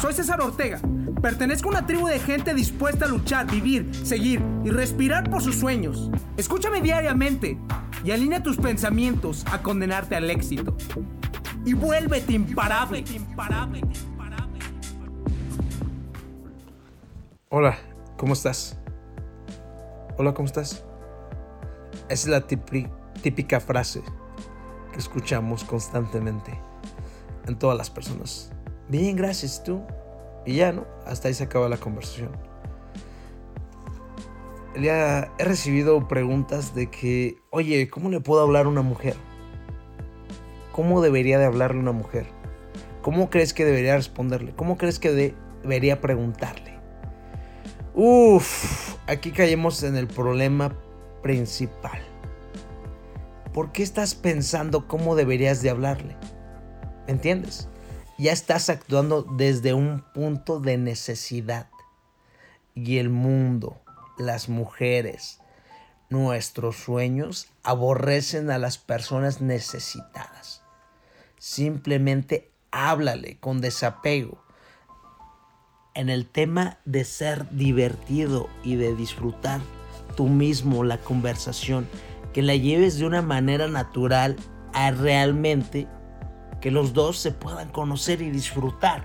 Soy César Ortega. Pertenezco a una tribu de gente dispuesta a luchar, vivir, seguir y respirar por sus sueños. Escúchame diariamente y alinea tus pensamientos a condenarte al éxito. Y vuélvete imparable. Hola, ¿cómo estás? Hola, ¿cómo estás? Esa es la típica frase que escuchamos constantemente en todas las personas. Bien, gracias, tú. Y ya, ¿no? Hasta ahí se acaba la conversación. Ya he recibido preguntas de que, oye, ¿cómo le puedo hablar a una mujer? ¿Cómo debería de hablarle una mujer? ¿Cómo crees que debería responderle? ¿Cómo crees que debería preguntarle? Uf, aquí caemos en el problema principal. ¿Por qué estás pensando cómo deberías de hablarle? ¿Me entiendes? Ya estás actuando desde un punto de necesidad. Y el mundo, las mujeres, nuestros sueños aborrecen a las personas necesitadas. Simplemente háblale con desapego. En el tema de ser divertido y de disfrutar tú mismo la conversación, que la lleves de una manera natural a realmente que los dos se puedan conocer y disfrutar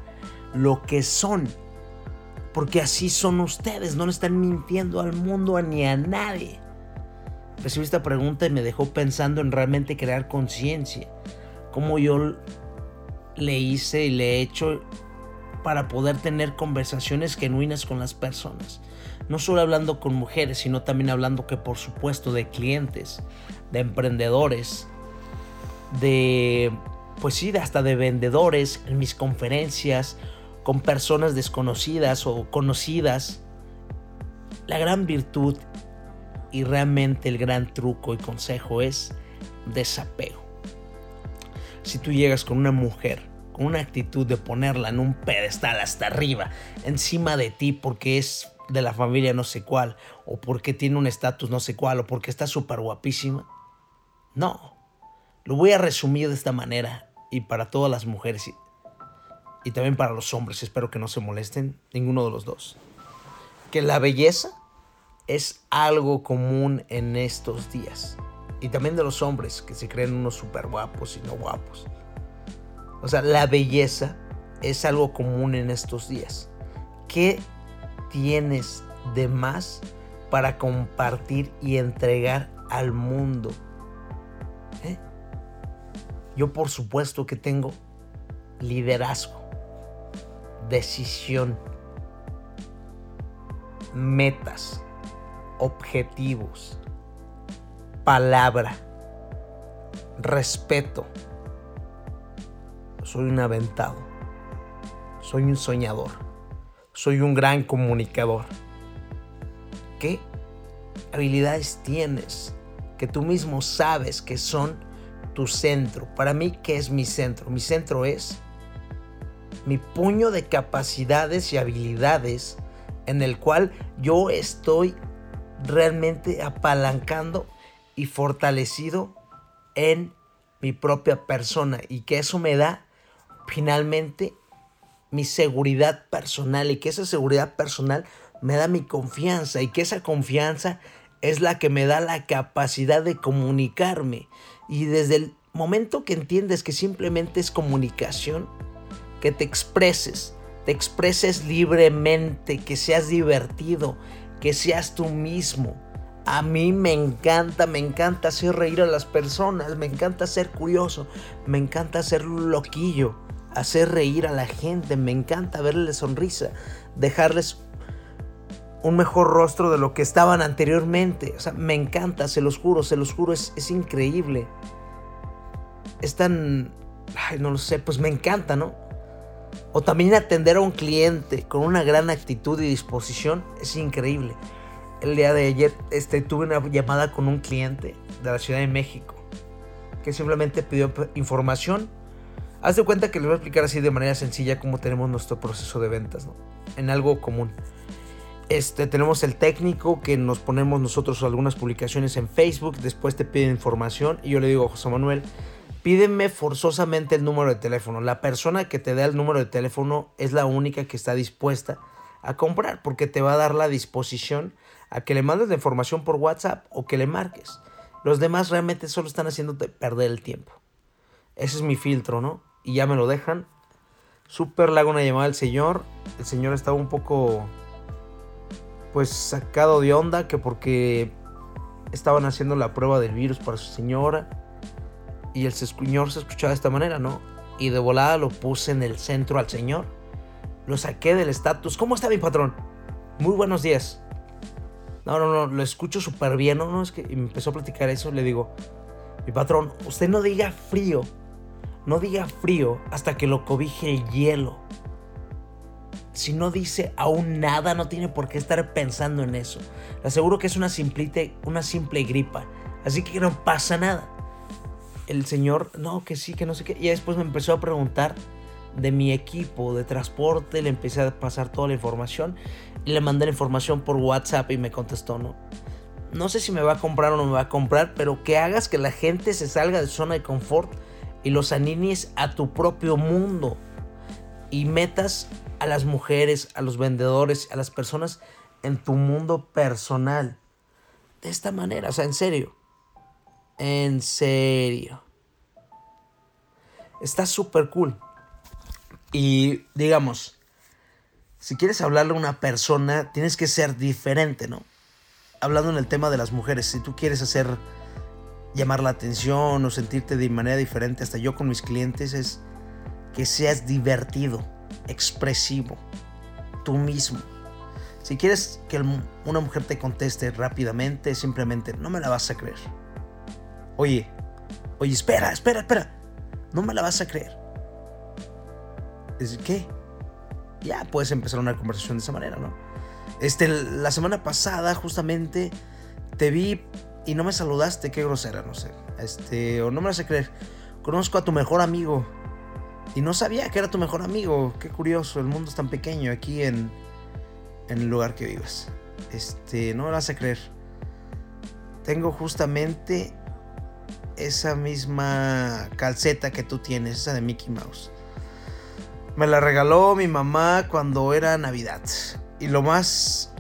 lo que son. Porque así son ustedes, no le están mintiendo al mundo ni a nadie. Recibí esta pregunta y me dejó pensando en realmente crear conciencia. Cómo yo le hice y le he hecho para poder tener conversaciones genuinas con las personas. No solo hablando con mujeres, sino también hablando que por supuesto de clientes, de emprendedores, de pues sí, hasta de vendedores en mis conferencias, con personas desconocidas o conocidas. La gran virtud y realmente el gran truco y consejo es desapego. Si tú llegas con una mujer con una actitud de ponerla en un pedestal hasta arriba, encima de ti porque es de la familia no sé cuál, o porque tiene un estatus no sé cuál, o porque está súper guapísima, no. Lo voy a resumir de esta manera y para todas las mujeres y, también para los hombres, espero que no se molesten, ninguno de los dos. Que la belleza es algo común en estos días. Y también de los hombres que se creen unos súper guapos y no guapos. O sea, la belleza es algo común en estos días. ¿Qué tienes de más para compartir y entregar al mundo? ¿Eh? Yo por supuesto que tengo liderazgo, decisión, metas, objetivos, palabra, respeto. Soy un aventado, soy un soñador, soy un gran comunicador. ¿Qué habilidades tienes que tú mismo sabes que son tu centro. Para mí, ¿qué es mi centro? Mi centro es mi puño de capacidades y habilidades en el cual yo estoy realmente apalancando y fortalecido en mi propia persona y que eso me da finalmente mi seguridad personal y que esa seguridad personal me da mi confianza y que esa confianza es la que me da la capacidad de comunicarme. Y desde el momento que entiendes que simplemente es comunicación, que te expreses, te expreses libremente, que seas divertido, que seas tú mismo. A mí me encanta, me encanta hacer reír a las personas, me encanta ser curioso, me encanta ser loquillo, hacer reír a la gente, me encanta verle sonrisa, dejarles un mejor rostro de lo que estaban anteriormente. O sea, me encanta, se los juro, se los juro, es, es increíble. Es tan... Ay, no lo sé, pues me encanta, ¿no? O también atender a un cliente con una gran actitud y disposición es increíble. El día de ayer este, tuve una llamada con un cliente de la Ciudad de México que simplemente pidió información. Haz de cuenta que les voy a explicar así de manera sencilla cómo tenemos nuestro proceso de ventas, ¿no? En algo común. Este, tenemos el técnico que nos ponemos nosotros algunas publicaciones en Facebook, después te piden información y yo le digo, José Manuel, pídeme forzosamente el número de teléfono. La persona que te da el número de teléfono es la única que está dispuesta a comprar porque te va a dar la disposición a que le mandes la información por WhatsApp o que le marques. Los demás realmente solo están haciéndote perder el tiempo. Ese es mi filtro, ¿no? Y ya me lo dejan. Súper hago una llamada al señor. El señor estaba un poco, pues, sacado de onda que porque estaban haciendo la prueba del virus para su señora. Y el señor se escuchaba de esta manera, ¿no? Y de volada lo puse en el centro al señor. Lo saqué del estatus. ¿Cómo está mi patrón? Muy buenos días. No, no, no, lo escucho súper bien. No, no, es que y me empezó a platicar eso. Le digo, mi patrón, usted no diga frío. No diga frío hasta que lo cobije el hielo. Si no dice aún nada, no tiene por qué estar pensando en eso. Le aseguro que es una, simplite, una simple gripa. Así que no pasa nada. El señor, no, que sí, que no sé qué. Y después me empezó a preguntar de mi equipo de transporte. Le empecé a pasar toda la información. Y le mandé la información por WhatsApp y me contestó, ¿no? No sé si me va a comprar o no me va a comprar, pero que hagas que la gente se salga de zona de confort y los animes a tu propio mundo. Y metas a las mujeres, a los vendedores, a las personas en tu mundo personal. De esta manera, o sea, en serio. En serio. Está súper cool. Y digamos, si quieres hablarle a una persona, tienes que ser diferente, ¿no? Hablando en el tema de las mujeres, si tú quieres hacer llamar la atención o sentirte de manera diferente, hasta yo con mis clientes, es que seas divertido expresivo, tú mismo. Si quieres que una mujer te conteste rápidamente, simplemente no me la vas a creer. Oye, oye, espera, espera, espera. No me la vas a creer. Es ¿Qué? Ya puedes empezar una conversación de esa manera, ¿no? Este, la semana pasada justamente te vi y no me saludaste, qué grosera, no sé. Este, o no me vas a creer. Conozco a tu mejor amigo. Y no sabía que era tu mejor amigo. Qué curioso, el mundo es tan pequeño aquí en, el lugar que vives. Este, no me vas a creer. Tengo justamente esa misma calceta que tú tienes, esa de Mickey Mouse. Me la regaló mi mamá cuando era Navidad. Y lo más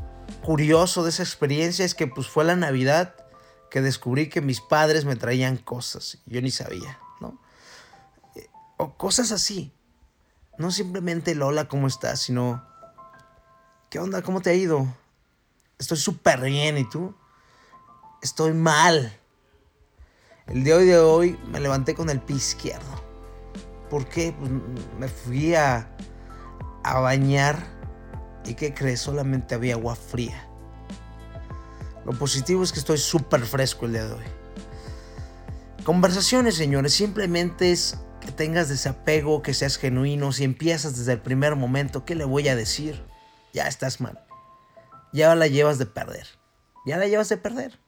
curioso de esa experiencia es que pues fue la Navidad que descubrí que mis padres me traían cosas. Yo ni sabía o cosas así. No simplemente el hola, ¿cómo estás? Sino, ¿qué onda? ¿Cómo te ha ido? Estoy súper bien, ¿y tú? Estoy mal. El día de hoy me levanté con el pie izquierdo. ¿Por qué? Pues me fui a, a bañar y ¿qué crees? Solamente había agua fría. Lo positivo es que estoy súper fresco el día de hoy. Conversaciones, señores, simplemente es tengas desapego, que seas genuino, si empiezas desde el primer momento, ¿qué le voy a decir? Ya estás mal. Ya la llevas de perder. Ya la llevas de perder.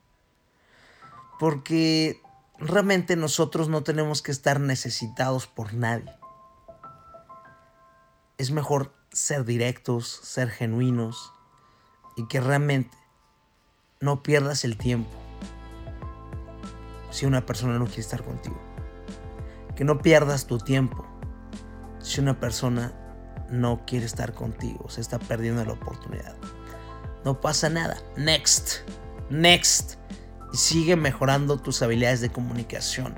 Porque realmente nosotros no tenemos que estar necesitados por nadie. Es mejor ser directos, ser genuinos y que realmente no pierdas el tiempo si una persona no quiere estar contigo que no pierdas tu tiempo. Si una persona no quiere estar contigo, se está perdiendo la oportunidad. No pasa nada. Next. Next. Y sigue mejorando tus habilidades de comunicación.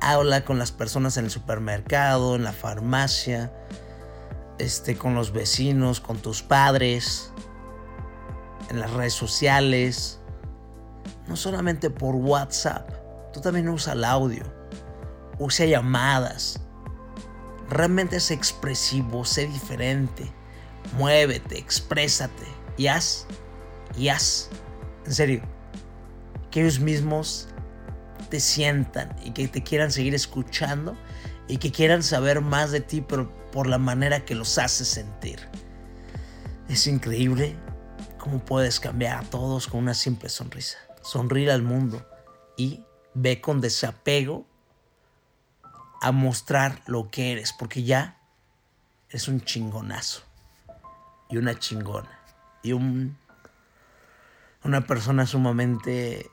Habla con las personas en el supermercado, en la farmacia, este, con los vecinos, con tus padres, en las redes sociales. No solamente por WhatsApp. Tú también usa el audio use llamadas. Realmente sé expresivo, sé diferente. Muévete, exprésate y haz, y haz. En serio, que ellos mismos te sientan y que te quieran seguir escuchando y que quieran saber más de ti, pero por la manera que los haces sentir. Es increíble cómo puedes cambiar a todos con una simple sonrisa. Sonríe al mundo y ve con desapego a mostrar lo que eres, porque ya eres un chingonazo y una chingona y un una persona sumamente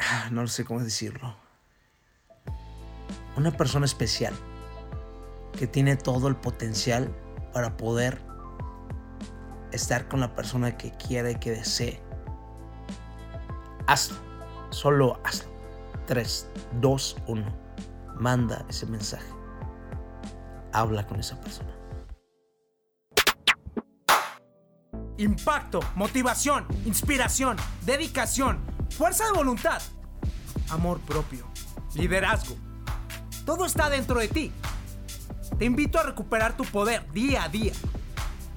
ah, no sé cómo decirlo una persona especial que tiene todo el potencial para poder estar con la persona que quiere y que desee. Hazlo, solo hazlo. 3, 2, 1. Manda ese mensaje. Habla con esa persona. Impacto, motivación, inspiración, dedicación, fuerza de voluntad, amor propio, liderazgo. Todo está dentro de ti. Te invito a recuperar tu poder día a día.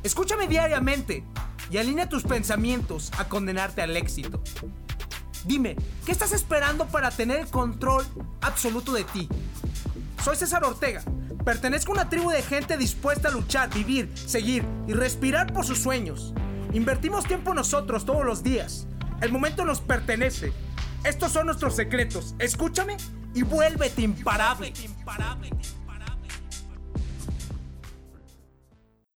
Escúchame diariamente y alinea tus pensamientos a condenarte al éxito. Dime, ¿qué estás esperando para tener el control absoluto de ti? Soy César Ortega. Pertenezco a una tribu de gente dispuesta a luchar, vivir, seguir y respirar por sus sueños. Invertimos tiempo nosotros todos los días. El momento nos pertenece. Estos son nuestros secretos. Escúchame y vuélvete imparable.